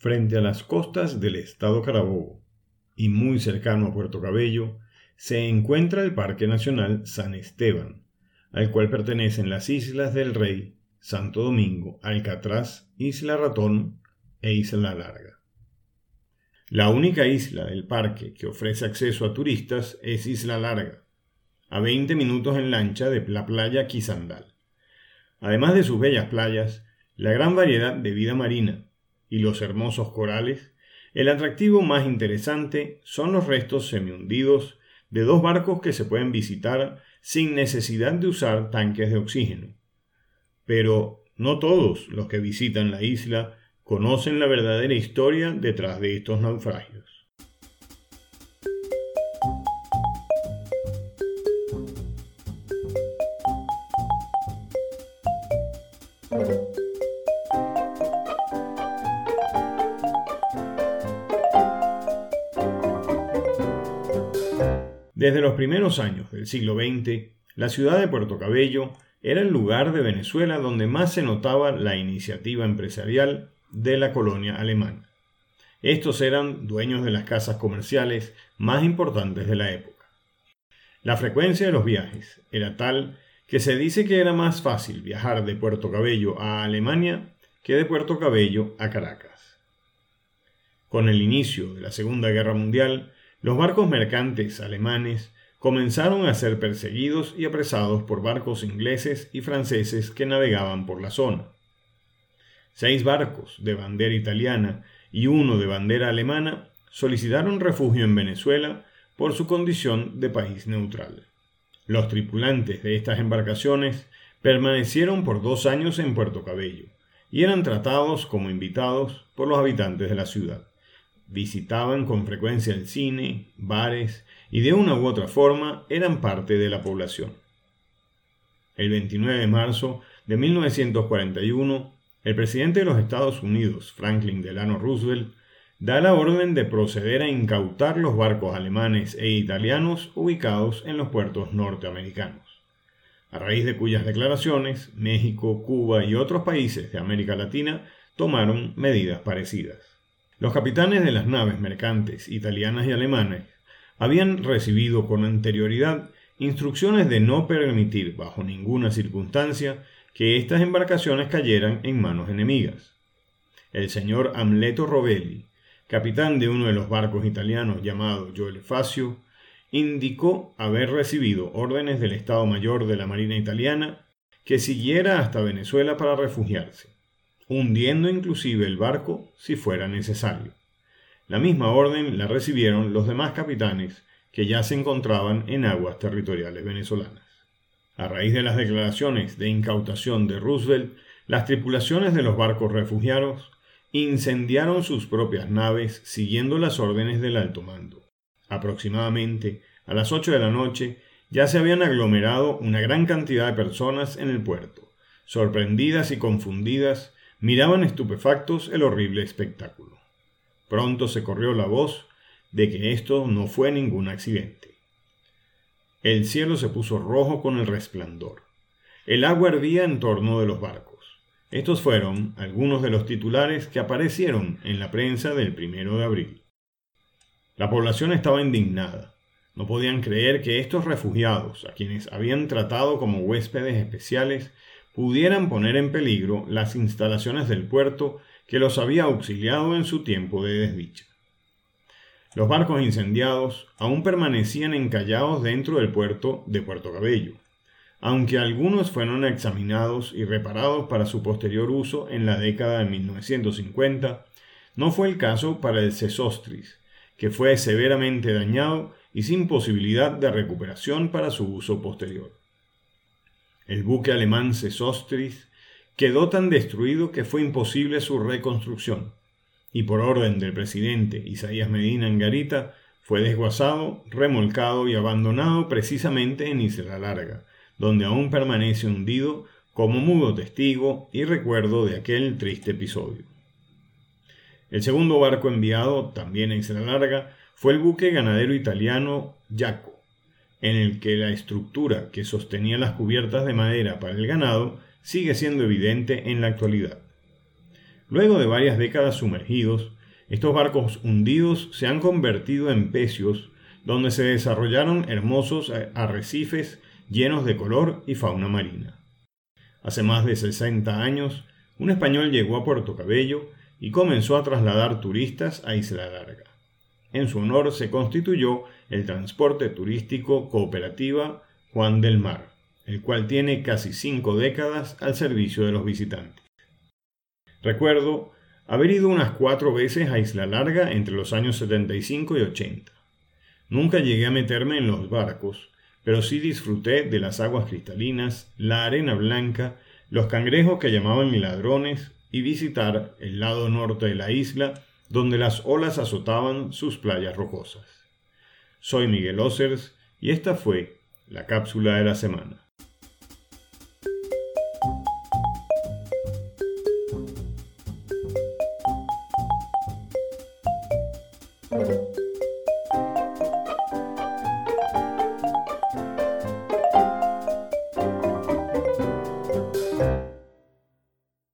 frente a las costas del estado Carabobo y muy cercano a Puerto Cabello, se encuentra el Parque Nacional San Esteban, al cual pertenecen las Islas del Rey, Santo Domingo, Alcatraz, Isla Ratón e Isla Larga. La única isla del parque que ofrece acceso a turistas es Isla Larga, a 20 minutos en lancha de la playa Quisandal. Además de sus bellas playas, la gran variedad de vida marina y los hermosos corales, el atractivo más interesante son los restos semihundidos de dos barcos que se pueden visitar sin necesidad de usar tanques de oxígeno. Pero no todos los que visitan la isla conocen la verdadera historia detrás de estos naufragios. Desde los primeros años del siglo XX, la ciudad de Puerto Cabello era el lugar de Venezuela donde más se notaba la iniciativa empresarial de la colonia alemana. Estos eran dueños de las casas comerciales más importantes de la época. La frecuencia de los viajes era tal que se dice que era más fácil viajar de Puerto Cabello a Alemania que de Puerto Cabello a Caracas. Con el inicio de la Segunda Guerra Mundial, los barcos mercantes alemanes comenzaron a ser perseguidos y apresados por barcos ingleses y franceses que navegaban por la zona. Seis barcos de bandera italiana y uno de bandera alemana solicitaron refugio en Venezuela por su condición de país neutral. Los tripulantes de estas embarcaciones permanecieron por dos años en Puerto Cabello y eran tratados como invitados por los habitantes de la ciudad visitaban con frecuencia el cine, bares y de una u otra forma eran parte de la población. El 29 de marzo de 1941, el presidente de los Estados Unidos, Franklin Delano Roosevelt, da la orden de proceder a incautar los barcos alemanes e italianos ubicados en los puertos norteamericanos, a raíz de cuyas declaraciones México, Cuba y otros países de América Latina tomaron medidas parecidas. Los capitanes de las naves mercantes italianas y alemanas habían recibido con anterioridad instrucciones de no permitir bajo ninguna circunstancia que estas embarcaciones cayeran en manos enemigas. El señor Amleto Rovelli, capitán de uno de los barcos italianos llamado Joel Facio, indicó haber recibido órdenes del Estado Mayor de la Marina Italiana que siguiera hasta Venezuela para refugiarse hundiendo inclusive el barco si fuera necesario. La misma orden la recibieron los demás capitanes que ya se encontraban en aguas territoriales venezolanas. A raíz de las declaraciones de incautación de Roosevelt, las tripulaciones de los barcos refugiados incendiaron sus propias naves siguiendo las órdenes del alto mando. Aproximadamente a las ocho de la noche ya se habían aglomerado una gran cantidad de personas en el puerto, sorprendidas y confundidas miraban estupefactos el horrible espectáculo. Pronto se corrió la voz de que esto no fue ningún accidente. El cielo se puso rojo con el resplandor. El agua hervía en torno de los barcos. Estos fueron algunos de los titulares que aparecieron en la prensa del primero de abril. La población estaba indignada. No podían creer que estos refugiados, a quienes habían tratado como huéspedes especiales, pudieran poner en peligro las instalaciones del puerto que los había auxiliado en su tiempo de desdicha. Los barcos incendiados aún permanecían encallados dentro del puerto de Puerto Cabello, aunque algunos fueron examinados y reparados para su posterior uso en la década de 1950, no fue el caso para el Sesostris, que fue severamente dañado y sin posibilidad de recuperación para su uso posterior. El buque alemán Sesostris quedó tan destruido que fue imposible su reconstrucción, y por orden del presidente Isaías Medina en Garita fue desguazado, remolcado y abandonado precisamente en Isla Larga, donde aún permanece hundido como mudo testigo y recuerdo de aquel triste episodio. El segundo barco enviado, también a Isla Larga, fue el buque ganadero italiano Jaco, en el que la estructura que sostenía las cubiertas de madera para el ganado sigue siendo evidente en la actualidad. Luego de varias décadas sumergidos, estos barcos hundidos se han convertido en pecios donde se desarrollaron hermosos arrecifes llenos de color y fauna marina. Hace más de 60 años, un español llegó a Puerto Cabello y comenzó a trasladar turistas a Isla Larga. En su honor se constituyó el transporte turístico cooperativa Juan del Mar, el cual tiene casi cinco décadas al servicio de los visitantes. Recuerdo haber ido unas cuatro veces a Isla Larga entre los años 75 y 80. Nunca llegué a meterme en los barcos, pero sí disfruté de las aguas cristalinas, la arena blanca, los cangrejos que llamaban ladrones y visitar el lado norte de la isla donde las olas azotaban sus playas rocosas. Soy Miguel Osers y esta fue la cápsula de la semana.